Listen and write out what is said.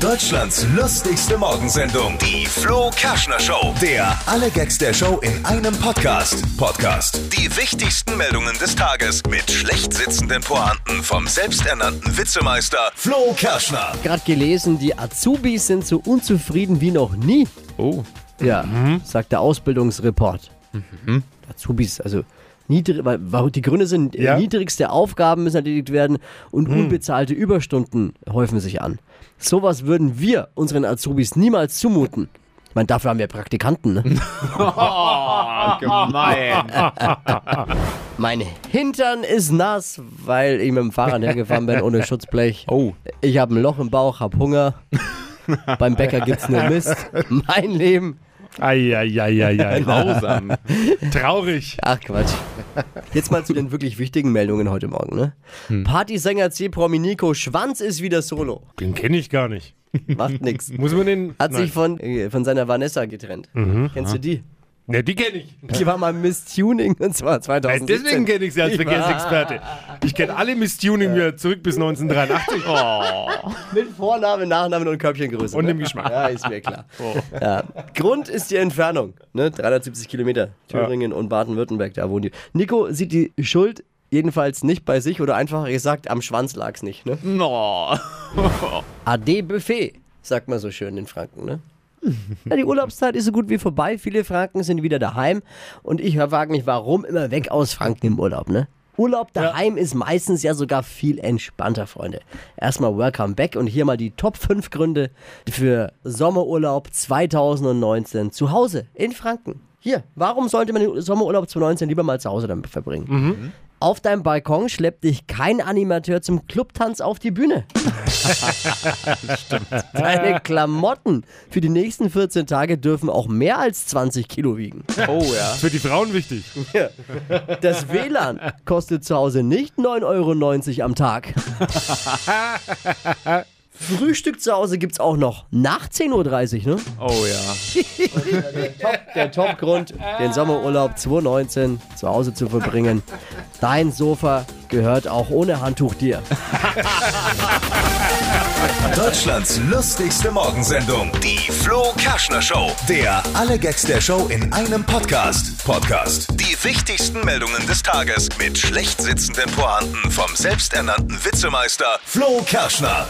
Deutschlands lustigste Morgensendung, die Flo Kerschner Show. Der alle Gags der Show in einem Podcast. Podcast. Die wichtigsten Meldungen des Tages mit schlecht sitzenden Pointen vom selbsternannten Witzemeister Flo Kerschner. Gerade gelesen, die Azubis sind so unzufrieden wie noch nie. Oh. Ja, sagt der Ausbildungsreport. Azubis, also niedrig, weil, weil die Gründe sind, äh, Ja. niedrigste Aufgaben müssen erledigt werden und unbezahlte Überstunden häufen sich an. Sowas würden wir unseren Azubis niemals zumuten. Ich meine, dafür haben wir Praktikanten. Ne? Gemein. Mein Hintern ist nass, weil ich mit dem Fahrrad hergefahren bin ohne Schutzblech. Oh. Ich habe ein Loch im Bauch, hab Hunger. Beim Bäcker gibt's nur Mist. Mein Leben. Eieieiei. Grausam. Traurig. Ach Quatsch. Jetzt mal zu den wirklich wichtigen Meldungen heute Morgen. Ne? Partysänger C. Promi Nico Schwanz ist wieder solo. Den kenne ich gar nicht. Macht nix. Muss man den. Hat sich Nein. von, äh, von seiner Vanessa getrennt. Kennst du die? Ne, die kenne ich. Die war mal Miss Tuning und zwar Nein, 2017. deswegen kenne ich sie als Verkehrsexperte. Ich kenne alle Miss Tuning wieder zurück bis 1983. Oh. Mit Vornamen, Nachnamen und Körbchengröße. Und ne? dem Geschmack. Oh. Ja, ist mir klar. Ja. Grund ist die Entfernung. Ne? 370 Kilometer. Thüringen und Baden-Württemberg, da wohnen die. Nico sieht die Schuld jedenfalls nicht bei sich oder einfacher gesagt, am Schwanz lag's nicht. Ne? No. AD Buffet, sagt man so schön in Franken, ne? Ja, die Urlaubszeit ist so gut wie vorbei. Viele Franken sind wieder daheim. Und ich frage mich, warum immer weg aus Franken im Urlaub, ne? Urlaub daheim ist meistens ja sogar viel entspannter, Freunde. Erstmal Welcome Back und hier mal die Top 5 Gründe für Sommerurlaub 2019 zu Hause in Franken. Hier, warum sollte man den Sommerurlaub 2019 lieber mal zu Hause dann verbringen? Auf deinem Balkon schleppt dich kein Animateur zum Clubtanz auf die Bühne. Deine Klamotten für die nächsten 14 Tage dürfen auch mehr als 20 Kilo wiegen. Oh ja. Für die Frauen wichtig. Das WLAN kostet zu Hause nicht 9,90 Euro am Tag. Frühstück zu Hause gibt's auch noch nach 10.30 Uhr, ne? Oh ja. Der Topgrund, den Sommerurlaub 2019 zu Hause zu verbringen. Dein Sofa gehört auch ohne Handtuch dir. Deutschlands lustigste Morgensendung, die Flo Kerschner Show. Der alle Gags der Show in einem Podcast. Podcast. Die wichtigsten Meldungen des Tages mit schlecht sitzenden Pointen vom selbsternannten Witzemeister Flo Kerschner.